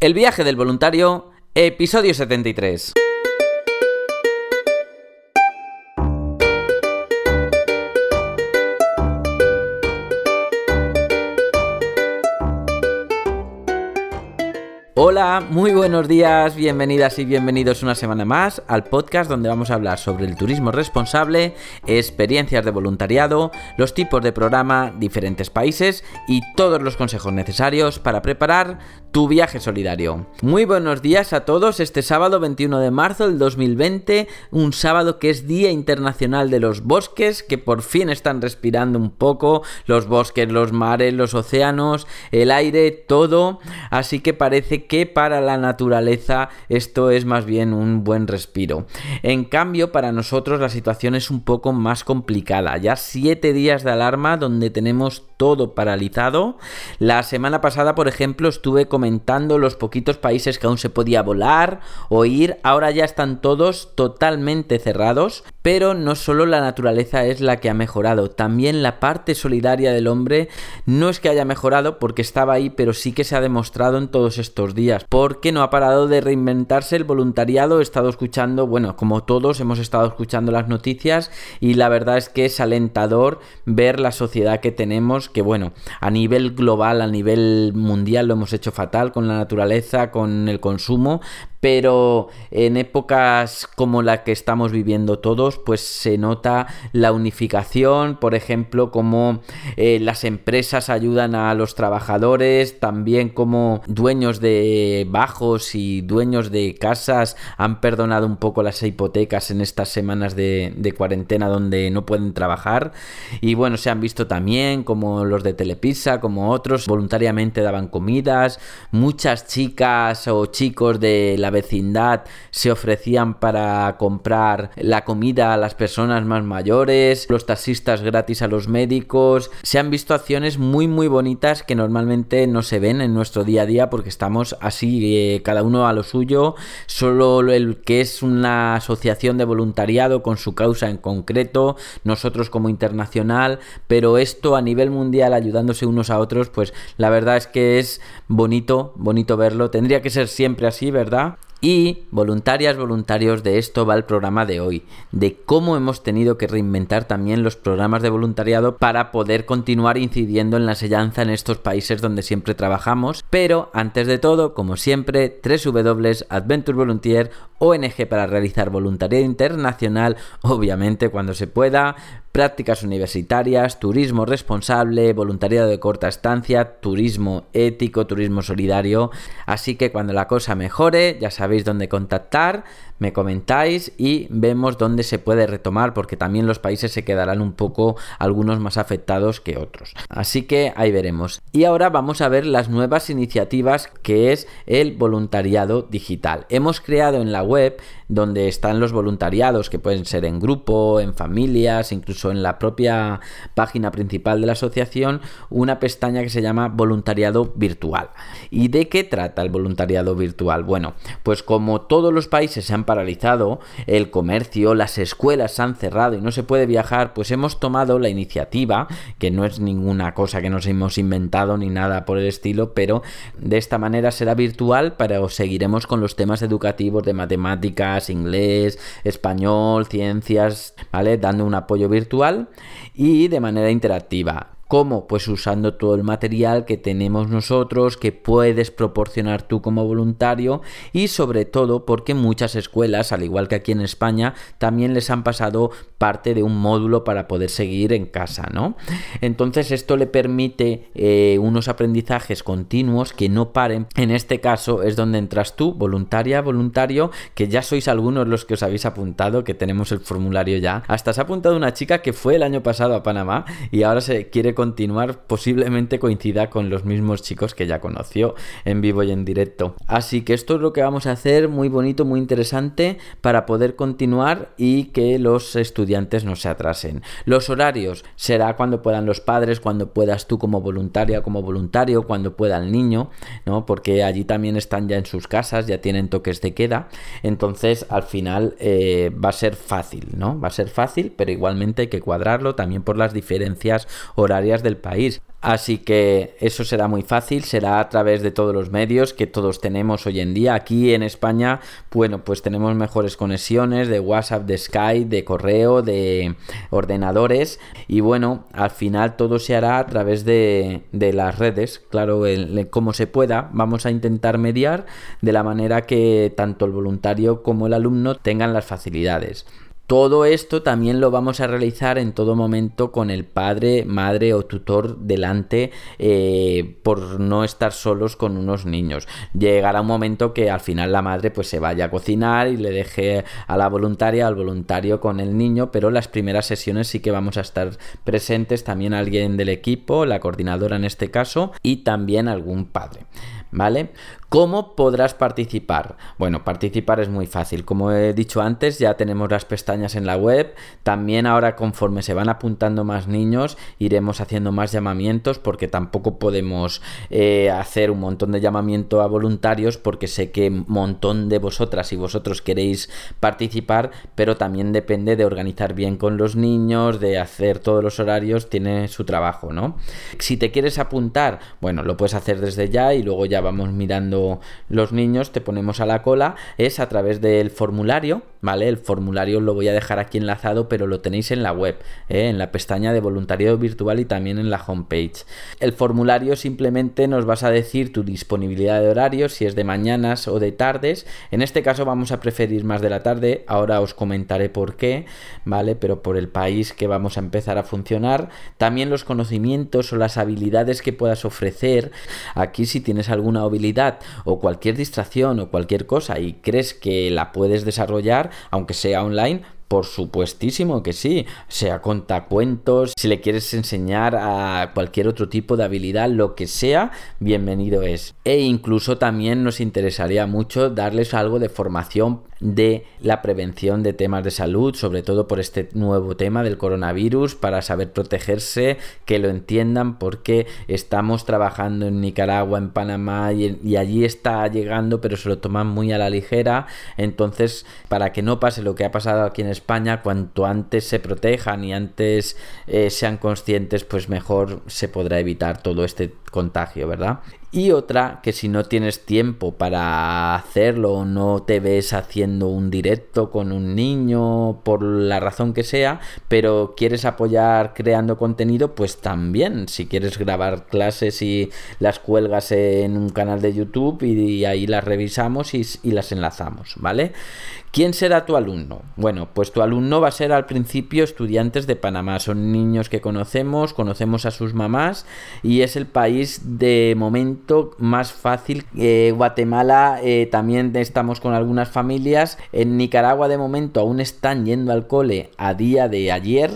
El viaje del voluntario, episodio 73. Hola, muy buenos días, bienvenidas y bienvenidos una semana más al podcast donde vamos a hablar sobre el turismo responsable, experiencias de voluntariado, los tipos de programa, diferentes países y todos los consejos necesarios para preparar tu viaje solidario. Muy buenos días a todos, este sábado 21 de marzo del 2020, un sábado que es Día Internacional de los Bosques, que por fin están respirando un poco, los bosques, los mares, los océanos, el aire, todo, así que parece que para la naturaleza esto es más bien un buen respiro. En cambio, para nosotros la situación es un poco más complicada. Ya siete días de alarma donde tenemos todo paralizado. La semana pasada, por ejemplo, estuve comentando los poquitos países que aún se podía volar o ir. Ahora ya están todos totalmente cerrados. Pero no solo la naturaleza es la que ha mejorado, también la parte solidaria del hombre no es que haya mejorado porque estaba ahí, pero sí que se ha demostrado en todos estos días, porque no ha parado de reinventarse el voluntariado, he estado escuchando, bueno, como todos hemos estado escuchando las noticias y la verdad es que es alentador ver la sociedad que tenemos, que bueno, a nivel global, a nivel mundial lo hemos hecho fatal con la naturaleza, con el consumo, pero en épocas como la que estamos viviendo todos, pues se nota la unificación, por ejemplo, como eh, las empresas ayudan a los trabajadores, también como dueños de bajos y dueños de casas han perdonado un poco las hipotecas en estas semanas de, cuarentena donde no pueden trabajar. Y bueno, se han visto también como los de Telepizza, como otros voluntariamente daban comidas, muchas chicas o chicos de la vecindad se ofrecían para comprar la comida a las personas más mayores, los taxistas gratis a los médicos. Se han visto acciones muy muy bonitas que normalmente no se ven en nuestro día a día porque estamos así, eh, cada uno a lo suyo. Solo el que es una asociación de voluntariado con su causa en concreto, nosotros como internacional, pero esto a nivel mundial ayudándose unos a otros, pues la verdad es que es bonito, bonito verlo. Tendría que ser siempre así, ¿verdad? Y voluntarias, voluntarios, de esto va el programa de hoy, de cómo hemos tenido que reinventar también los programas de voluntariado para poder continuar incidiendo en la enseñanza en estos países donde siempre trabajamos. Pero antes de todo, como siempre, www.adventure Volunteer, ONG para realizar voluntariado internacional, obviamente cuando se pueda, prácticas universitarias, turismo responsable, voluntariado de corta estancia, turismo ético, turismo solidario. Así que cuando la cosa mejore, ya sabéis dónde contactar me comentáis y vemos dónde se puede retomar porque también los países se quedarán un poco algunos más afectados que otros. Así que ahí veremos. Y ahora vamos a ver las nuevas iniciativas que es el voluntariado digital. Hemos creado en la web donde están los voluntariados que pueden ser en grupo, en familias, incluso en la propia página principal de la asociación, una pestaña que se llama voluntariado virtual. ¿Y de qué trata el voluntariado virtual? Bueno, pues como todos los países se han paralizado, el comercio, las escuelas se han cerrado y no se puede viajar, pues hemos tomado la iniciativa, que no es ninguna cosa que nos hemos inventado ni nada por el estilo, pero de esta manera será virtual, pero seguiremos con los temas educativos de matemáticas, inglés, español, ciencias, ¿vale? Dando un apoyo virtual y de manera interactiva. ¿Cómo? Pues usando todo el material que tenemos nosotros, que puedes proporcionar tú como voluntario y sobre todo porque muchas escuelas, al igual que aquí en España, también les han pasado parte de un módulo para poder seguir en casa, ¿no? Entonces esto le permite eh, unos aprendizajes continuos que no paren. En este caso es donde entras tú, voluntaria, voluntario, que ya sois algunos los que os habéis apuntado, que tenemos el formulario ya. Hasta se ha apuntado una chica que fue el año pasado a Panamá y ahora se quiere continuar posiblemente coincida con los mismos chicos que ya conoció en vivo y en directo. Así que esto es lo que vamos a hacer, muy bonito, muy interesante para poder continuar y que los estudiantes no se atrasen. Los horarios será cuando puedan los padres, cuando puedas tú como voluntaria, como voluntario, cuando pueda el niño, ¿no? Porque allí también están ya en sus casas, ya tienen toques de queda. Entonces, al final eh, va a ser fácil, ¿no? Va a ser fácil, pero igualmente hay que cuadrarlo también por las diferencias horarias del país. Así que eso será muy fácil, será a través de todos los medios que todos tenemos hoy en día. Aquí en España, bueno, pues tenemos mejores conexiones de WhatsApp, de Skype, de correo, de ordenadores. Y bueno, al final todo se hará a través de, las redes, claro, como se pueda. Vamos a intentar mediar de la manera que tanto el voluntario como el alumno tengan las facilidades. Todo esto también lo vamos a realizar en todo momento con el padre, madre o tutor delante eh, por no estar solos con unos niños. Llegará un momento que al final la madre pues se vaya a cocinar y le deje a la voluntaria, al voluntario con el niño, pero las primeras sesiones sí que vamos a estar presentes también alguien del equipo, la coordinadora en este caso, y también algún padre. ¿Vale? ¿Cómo podrás participar? Bueno, participar es muy fácil. Como he dicho antes, ya tenemos las pestañas en la web. También ahora conforme se van apuntando más niños, iremos haciendo más llamamientos porque tampoco podemos eh, hacer un montón de llamamiento a voluntarios porque sé que un montón de vosotras y vosotros queréis participar, pero también depende de organizar bien con los niños, de hacer todos los horarios, tiene su trabajo, ¿no? Si te quieres apuntar, bueno, lo puedes hacer desde ya y luego ya vamos mirando los niños te ponemos a la cola es a través del formulario, ¿vale? El formulario lo voy a dejar aquí enlazado, pero lo tenéis en la web, ¿eh? en la pestaña de voluntariado virtual y también en la homepage. El formulario simplemente nos vas a decir tu disponibilidad de horario, si es de mañanas o de tardes. En este caso vamos a preferir más de la tarde, ahora os comentaré por qué, ¿vale? Pero por el país que vamos a empezar a funcionar. También los conocimientos o las habilidades que puedas ofrecer. Aquí si tienes alguna habilidad o cualquier distracción o cualquier cosa y crees que la puedes desarrollar, aunque sea online, por supuestísimo que sí, sea contacuentos, si le quieres enseñar a cualquier otro tipo de habilidad, lo que sea, bienvenido es. E incluso también nos interesaría mucho darles algo de formación de la prevención de temas de salud, sobre todo por este nuevo tema del coronavirus, para saber protegerse, que lo entiendan, porque estamos trabajando en Nicaragua, en Panamá y, allí está llegando, pero se lo toman muy a la ligera. Entonces, para que no pase lo que ha pasado aquí en España, cuanto antes se protejan y antes eh, sean conscientes, pues mejor se podrá evitar todo este contagio, ¿verdad? Y otra que si no tienes tiempo para hacerlo o no te ves haciendo un directo con un niño por la razón que sea, pero quieres apoyar creando contenido, pues también si quieres grabar clases y las cuelgas en un canal de YouTube y, ahí las revisamos y, las enlazamos, ¿vale? ¿Quién será tu alumno? Bueno, pues tu alumno va a ser al principio estudiantes de Panamá. Son niños que conocemos, conocemos a sus mamás y es el país de momento más fácil. Eh, Guatemala eh, también estamos con algunas familias. En Nicaragua de momento aún están yendo al cole a día de ayer,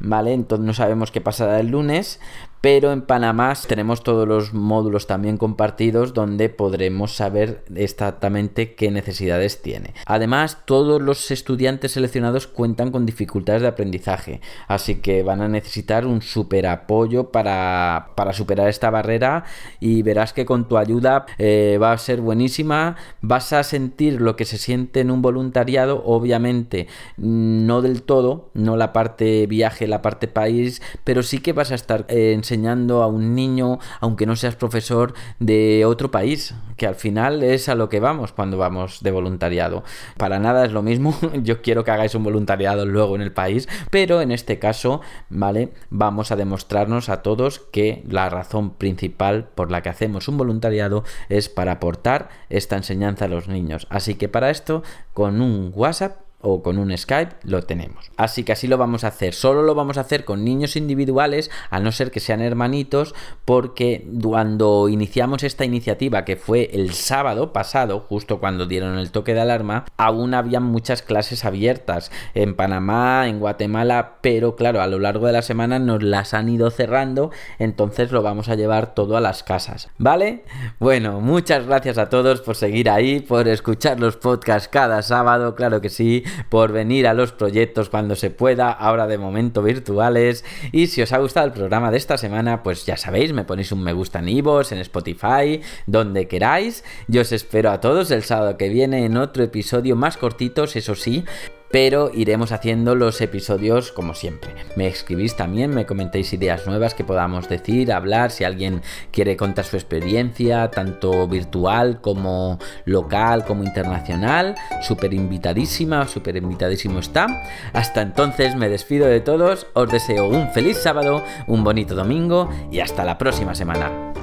¿vale? Entonces no sabemos qué pasará el lunes pero en Panamá tenemos todos los módulos también compartidos donde podremos saber exactamente qué necesidades tiene. Además, todos los estudiantes seleccionados cuentan con dificultades de aprendizaje, así que van a necesitar un super apoyo para, superar esta barrera y verás que con tu ayuda eh, va a ser buenísima, vas a sentir lo que se siente en un voluntariado, obviamente no del todo, no la parte viaje, la parte país, pero sí que vas a estar en enseñando a un niño, aunque no seas profesor de otro país, que al final es a lo que vamos cuando vamos de voluntariado. Para nada es lo mismo, yo quiero que hagáis un voluntariado luego en el país, pero en este caso, ¿vale? Vamos a demostrarnos a todos que la razón principal por la que hacemos un voluntariado es para aportar esta enseñanza a los niños. Así que para esto, con un WhatsApp o con un Skype lo tenemos. Así que así lo vamos a hacer. Solo lo vamos a hacer con niños individuales, a no ser que sean hermanitos, porque cuando iniciamos esta iniciativa, que fue el sábado pasado, justo cuando dieron el toque de alarma, aún había muchas clases abiertas en Panamá, en Guatemala, pero claro, a lo largo de la semana nos las han ido cerrando, entonces lo vamos a llevar todo a las casas. ¿Vale? Bueno, muchas gracias a todos por seguir ahí, por escuchar los podcasts cada sábado, claro que sí por venir a los proyectos cuando se pueda, ahora de momento virtuales. Y si os ha gustado el programa de esta semana, pues ya sabéis, me ponéis un me gusta en Ivos, en Spotify, donde queráis. Yo os espero a todos el sábado que viene en otro episodio más cortitos, eso sí, pero iremos haciendo los episodios como siempre. Me escribís también, me comentéis ideas nuevas que podamos decir, hablar, si alguien quiere contar su experiencia, tanto virtual como local, como internacional, súper invitadísima, súper invitadísimo está. Hasta entonces me despido de todos, os deseo un feliz sábado, un bonito domingo y hasta la próxima semana.